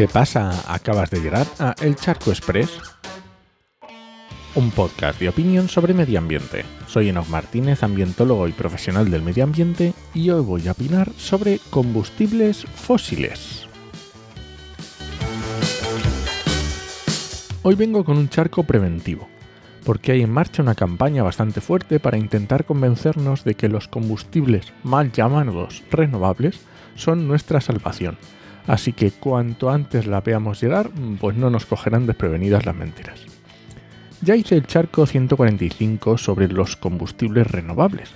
¿Qué pasa? Acabas de llegar a El Charco Express, un podcast de opinión sobre medio ambiente. Soy Enoch Martínez, ambientólogo y profesional del medio ambiente, y hoy voy a opinar sobre combustibles fósiles. Hoy vengo con un charco preventivo, porque hay en marcha una campaña bastante fuerte para intentar convencernos de que los combustibles mal llamados renovables son nuestra salvación. Así que cuanto antes la veamos llegar, pues no nos cogerán desprevenidas las mentiras. Ya hice el charco 145 sobre los combustibles renovables,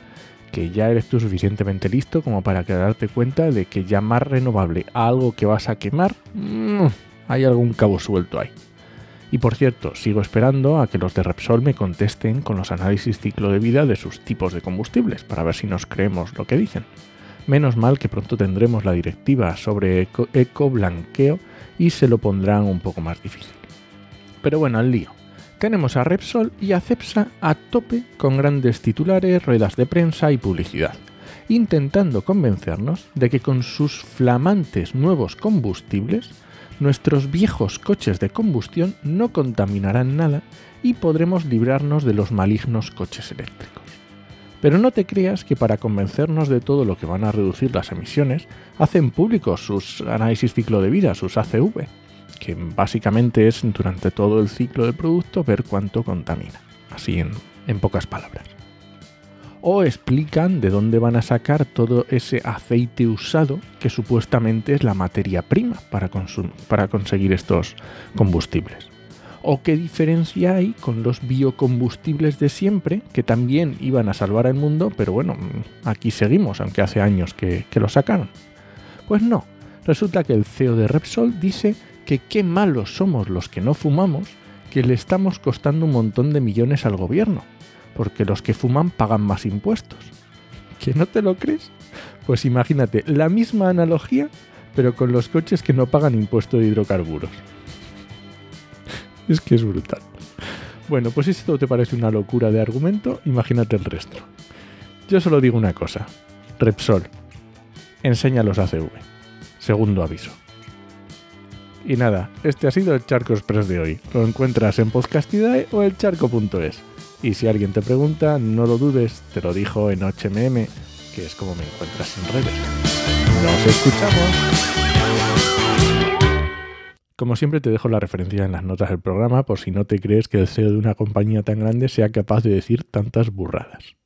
que ya eres tú suficientemente listo como para darte cuenta de que llamar renovable a algo que vas a quemar, mmm, hay algún cabo suelto ahí. Y por cierto, sigo esperando a que los de Repsol me contesten con los análisis ciclo de vida de sus tipos de combustibles, para ver si nos creemos lo que dicen. Menos mal que pronto tendremos la directiva sobre eco, blanqueo y se lo pondrán un poco más difícil. Pero bueno, al lío tenemos a Repsol y a Cepsa a tope con grandes titulares, ruedas de prensa y publicidad, intentando convencernos de que con sus flamantes nuevos combustibles, nuestros viejos coches de combustión no contaminarán nada y podremos librarnos de los malignos coches eléctricos. Pero no te creas que para convencernos de todo lo que van a reducir las emisiones, hacen públicos sus análisis ciclo de vida, sus ACV, que básicamente es durante todo el ciclo del producto ver cuánto contamina, así en, pocas palabras. O explican de dónde van a sacar todo ese aceite usado que supuestamente es la materia prima para conseguir estos combustibles. O qué diferencia hay con los biocombustibles de siempre, que también iban a salvar el mundo, pero bueno, aquí seguimos, aunque hace años que, que lo sacaron. Pues no, resulta que el CEO de Repsol dice que qué malos somos los que no fumamos, que le estamos costando un montón de millones al gobierno, porque los que fuman pagan más impuestos. ¿Que no te lo crees? Pues imagínate, la misma analogía, pero con los coches que no pagan impuesto de hidrocarburos. Es que es brutal. Bueno, pues si esto te parece una locura de argumento, imagínate el resto. Yo solo digo una cosa. Repsol, enséñalos a CV. Segundo aviso. Y nada, este ha sido el Charco Express de hoy. Lo encuentras en Podcastidae o el charco.es. Y si alguien te pregunta, no lo dudes, te lo dijo en HMM, que es como me encuentras en redes. Nos escuchamos. Como siempre te dejo la referencia en las notas del programa por si no te crees que el CEO de una compañía tan grande sea capaz de decir tantas burradas.